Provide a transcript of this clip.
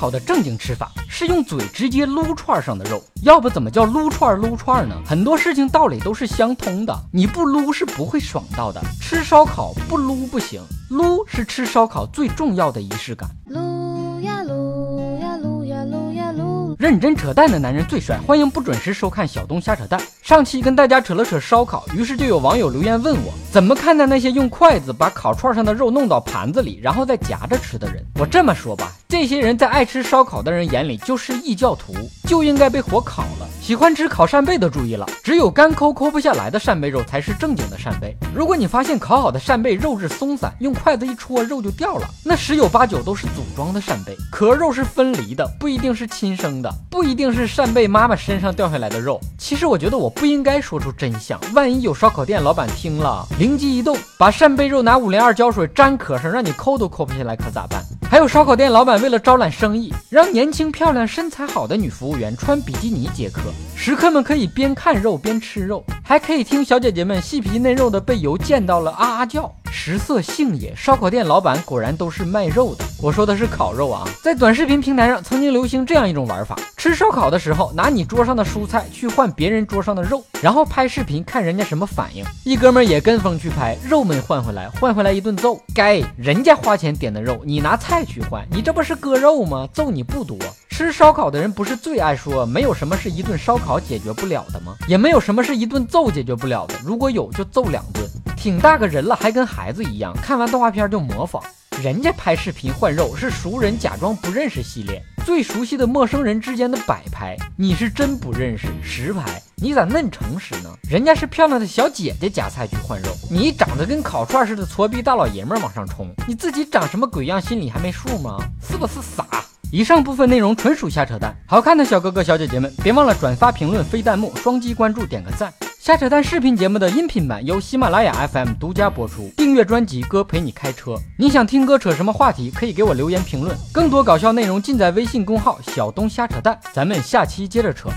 烤的正经吃法是用嘴直接撸串上的肉，要不怎么叫撸串撸串呢？很多事情道理都是相通的，你不撸是不会爽到的。吃烧烤不撸不行，撸是吃烧烤最重要的仪式感。撸呀撸呀撸呀撸呀撸，认真扯淡的男人最帅，欢迎不准时收看小东瞎扯淡。上期跟大家扯了扯烧烤，于是就有网友留言问我，怎么看待那些用筷子把烤串上的肉弄到盘子里，然后再夹着吃的人？我这么说吧，这些人在爱吃烧烤的人眼里就是异教徒，就应该被火烤了。喜欢吃烤扇贝的注意了，只有干抠抠不下来的扇贝肉才是正经的扇贝。如果你发现烤好的扇贝肉质松散，用筷子一戳肉就掉了，那十有八九都是组装的扇贝，壳肉是分离的，不一定是亲生的，不一定是扇贝妈妈身上掉下来的肉。其实我觉得我。不应该说出真相，万一有烧烤店老板听了，灵机一动，把扇贝肉拿五零二胶水粘壳上，让你抠都抠不下来，可咋办？还有烧烤店老板为了招揽生意，让年轻漂亮、身材好的女服务员穿比基尼接客，食客们可以边看肉边吃肉，还可以听小姐姐们细皮嫩肉的被油溅到了啊啊叫。食色性也，烧烤店老板果然都是卖肉的。我说的是烤肉啊，在短视频平台上曾经流行这样一种玩法：吃烧烤的时候，拿你桌上的蔬菜去换别人桌上的肉，然后拍视频看人家什么反应。一哥们也跟风去拍，肉没换回来，换回来一顿揍。该人家花钱点的肉，你拿菜去换，你这不是割肉吗？揍你不多。吃烧烤的人不是最爱说没有什么是一顿烧烤解决不了的吗？也没有什么是一顿揍解决不了的，如果有就揍两顿。挺大个人了还跟孩子一样，看完动画片就模仿。人家拍视频换肉是熟人假装不认识系列，最熟悉的陌生人之间的摆拍，你是真不认识实拍，你咋嫩诚实呢？人家是漂亮的小姐姐夹菜去换肉，你长得跟烤串似的矬逼大老爷们往上冲，你自己长什么鬼样心里还没数吗？是不是傻？以上部分内容纯属瞎扯淡，好看的小哥哥小姐姐们别忘了转发、评论、飞弹幕、双击关注、点个赞。瞎扯淡视频节目的音频版由喜马拉雅 FM 独家播出，订阅专辑《哥陪你开车》。你想听哥扯什么话题，可以给我留言评论。更多搞笑内容尽在微信公号“小东瞎扯淡”。咱们下期接着扯。